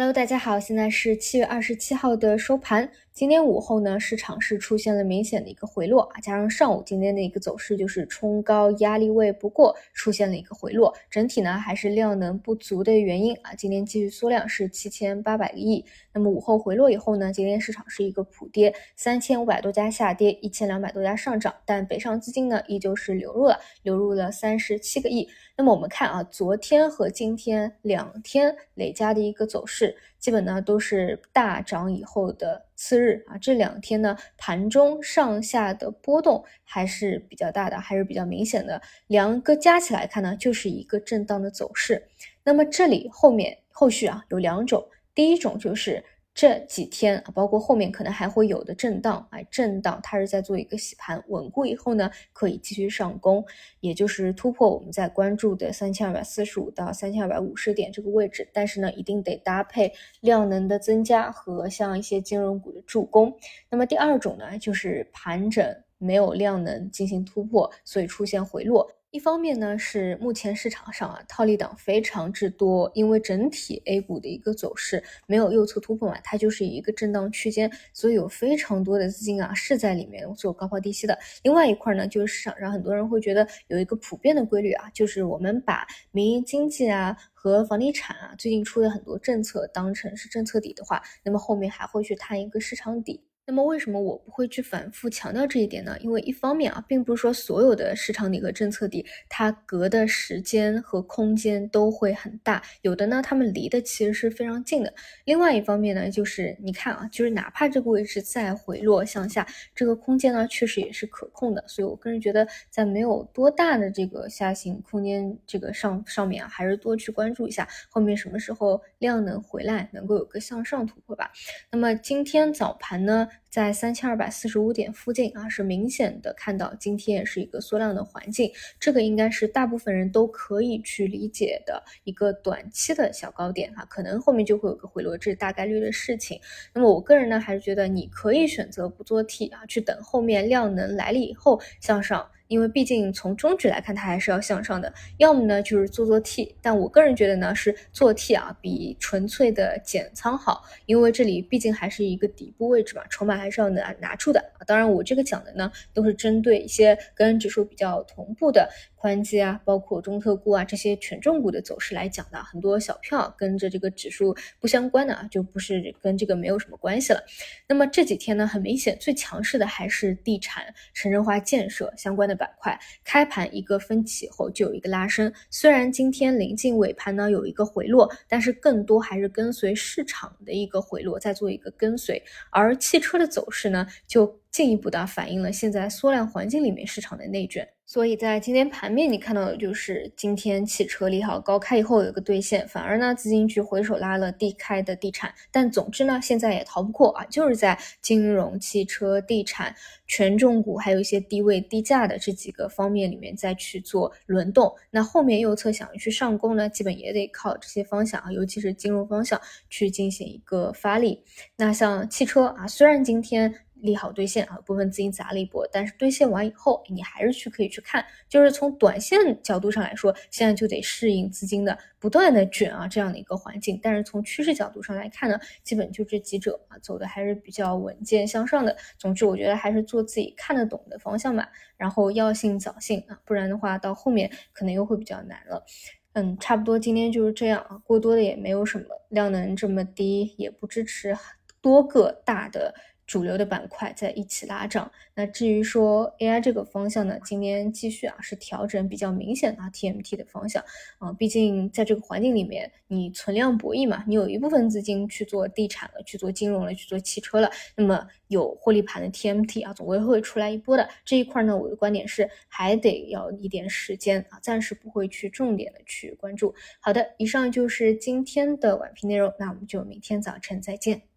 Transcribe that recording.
Hello，大家好，现在是七月二十七号的收盘。今天午后呢，市场是出现了明显的一个回落啊，加上上午今天的一个走势就是冲高压力位不过，出现了一个回落，整体呢还是量能不足的原因啊。今天继续缩量是七千八百个亿，那么午后回落以后呢，今天市场是一个普跌，三千五百多家下跌，一千两百多家上涨，但北上资金呢依旧是流入了，流入了三十七个亿。那么我们看啊，昨天和今天两天累加的一个走势。基本呢都是大涨以后的次日啊，这两天呢盘中上下的波动还是比较大的，还是比较明显的。两个加起来看呢，就是一个震荡的走势。那么这里后面后续啊有两种，第一种就是。这几天啊，包括后面可能还会有的震荡，哎，震荡它是在做一个洗盘稳固以后呢，可以继续上攻，也就是突破我们在关注的三千二百四十五到三千二百五十点这个位置。但是呢，一定得搭配量能的增加和像一些金融股的助攻。那么第二种呢，就是盘整没有量能进行突破，所以出现回落。一方面呢，是目前市场上啊套利党非常之多，因为整体 A 股的一个走势没有右侧突破嘛，它就是一个震荡区间，所以有非常多的资金啊是在里面做高抛低吸的。另外一块呢，就是市场上很多人会觉得有一个普遍的规律啊，就是我们把民营经济啊和房地产啊最近出的很多政策当成是政策底的话，那么后面还会去探一个市场底。那么为什么我不会去反复强调这一点呢？因为一方面啊，并不是说所有的市场底和政策底它隔的时间和空间都会很大，有的呢，它们离的其实是非常近的。另外一方面呢，就是你看啊，就是哪怕这个位置再回落向下，这个空间呢确实也是可控的。所以我个人觉得，在没有多大的这个下行空间这个上上面啊，还是多去关注一下后面什么时候量能回来，能够有个向上突破吧。那么今天早盘呢？在三千二百四十五点附近啊，是明显的看到今天是一个缩量的环境，这个应该是大部分人都可以去理解的一个短期的小高点哈，可能后面就会有个回落，这大概率的事情。那么我个人呢，还是觉得你可以选择不做 T 啊，去等后面量能来了以后向上。因为毕竟从中指来看，它还是要向上的。要么呢就是做做 T，但我个人觉得呢是做 T 啊比纯粹的减仓好，因为这里毕竟还是一个底部位置嘛，筹码还是要拿拿出的。当然，我这个讲的呢都是针对一些跟指数比较同步的。宽基啊，包括中特估啊这些权重股的走势来讲的，很多小票跟着这个指数不相关的啊，就不是跟这个没有什么关系了。那么这几天呢，很明显最强势的还是地产、城镇化建设相关的板块。开盘一个分歧后就有一个拉升，虽然今天临近尾盘呢有一个回落，但是更多还是跟随市场的一个回落，在做一个跟随。而汽车的走势呢，就进一步的反映了现在缩量环境里面市场的内卷。所以在今天盘面，你看到的就是今天汽车利好高开以后有一个兑现，反而呢资金去回手拉了低开的地产。但总之呢，现在也逃不过啊，就是在金融、汽车、地产、权重股，还有一些低位低价的这几个方面里面再去做轮动。那后面右侧想要去上攻呢，基本也得靠这些方向啊，尤其是金融方向去进行一个发力。那像汽车啊，虽然今天。利好兑现啊，部分资金砸了一波，但是兑现完以后，你还是去可以去看，就是从短线角度上来说，现在就得适应资金的不断的卷啊这样的一个环境。但是从趋势角度上来看呢，基本就这几者啊走的还是比较稳健向上的。总之，我觉得还是做自己看得懂的方向吧，然后要信早信啊，不然的话到后面可能又会比较难了。嗯，差不多今天就是这样啊，过多的也没有什么，量能这么低，也不支持多个大的。主流的板块在一起拉涨。那至于说 AI 这个方向呢，今天继续啊是调整比较明显的 TMT 的方向啊，毕竟在这个环境里面，你存量博弈嘛，你有一部分资金去做地产了，去做金融了，去做汽车了，那么有获利盘的 TMT 啊，总归会出来一波的。这一块呢，我的观点是还得要一点时间啊，暂时不会去重点的去关注。好的，以上就是今天的晚评内容，那我们就明天早晨再见。